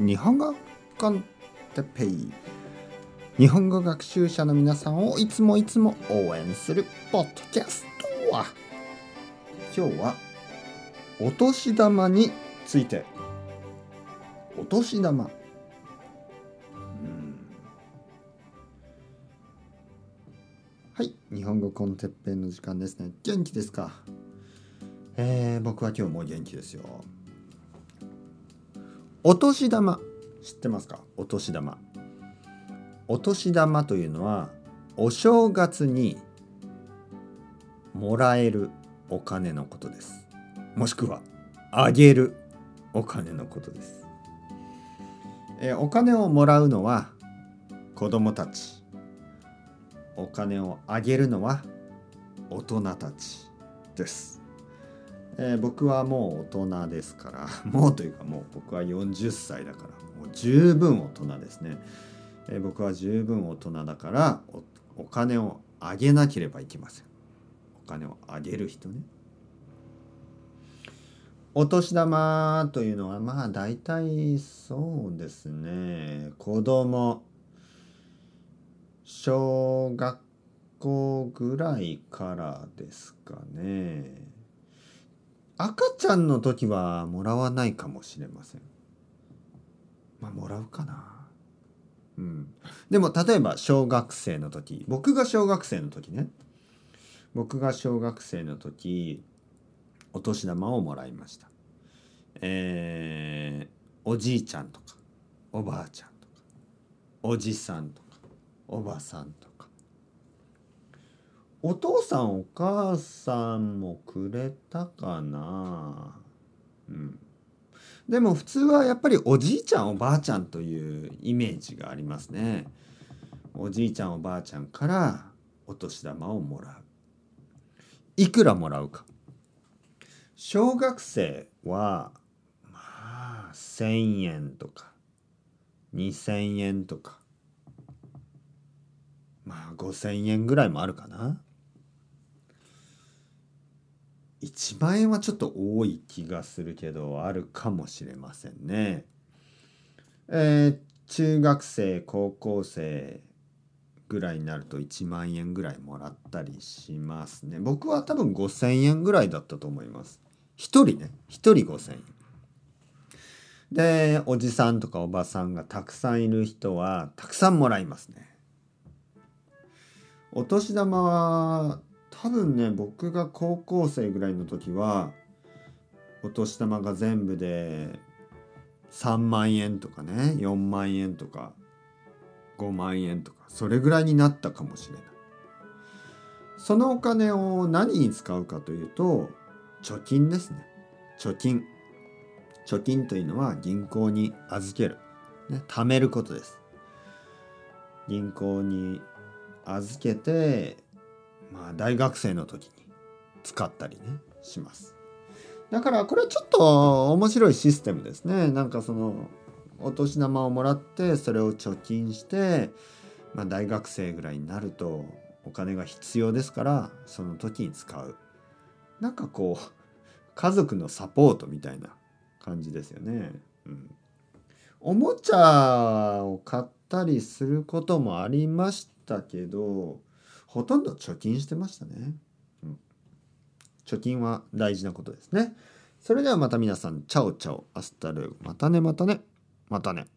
日本語コンテペイ。日本語学習者の皆さんをいつもいつも応援するポッドキャストは。今日はお年玉について。お年玉。はい。日本語コンテッペイの時間ですね。元気ですか？えー、僕は今日も元気ですよ。お年玉。知ってますか？お年玉。お年玉というのはお正月にもらえるお金のことです。もしくはあげるお金のことです、え、お金をもらうのは子供たち。お金をあげるのは大人たちです、えー、僕はもう大人ですから もうというかもう僕は40歳だからもう十分大人ですね、えー、僕は十分大人だからお金をあげなければいけません。お金をあげる人ね。お年玉というのはまあ大体そうですね。子供小学校ぐらいからですかね。赤ちゃんの時はもらわないかもしれません。まあもらうかな。うん。でも例えば小学生の時僕が小学生の時ね。僕が小学生の時お年玉をもらいました。えー、おじいちゃんとかおばあちゃんとかおじさんとかおばさんとか。お父さんお母さんもくれたかな？うん。でも普通はやっぱりおじいちゃんおばあちゃんというイメージがありますね。おじいちゃんおばあちゃんからお年玉をもらう。いくらもらうか。小学生はまあ1,000円とか2,000円とかまあ5,000円ぐらいもあるかな。1万円はちょっと多い気がするけどあるかもしれませんね。えー、中学生高校生ぐらいになると1万円ぐらいもらったりしますね。僕は多分5,000円ぐらいだったと思います。1人ね1人5,000円。でおじさんとかおばさんがたくさんいる人はたくさんもらいますね。お年玉は多分ね僕が高校生ぐらいの時はお年玉が全部で3万円とかね4万円とか5万円とかそれぐらいになったかもしれない。そのお金を何に使うかというと貯金ですね。貯金。貯金というのは銀行に預ける、ね、貯めることです。銀行に預けてまあ、大学生の時に使ったりねします。だからこれはちょっと面白いシステムですね。なんかそのお年玉をもらってそれを貯金して、まあ、大学生ぐらいになるとお金が必要ですからその時に使う。なんかこう家族のサポートみたいな感じですよね。うん、おもちゃを買ったりすることもありましたけどほとんど貯金してましたね。うん、貯金は大事なことですね。それではまた皆さん、 chao chao、hasta luego、またねまたね、またね。またね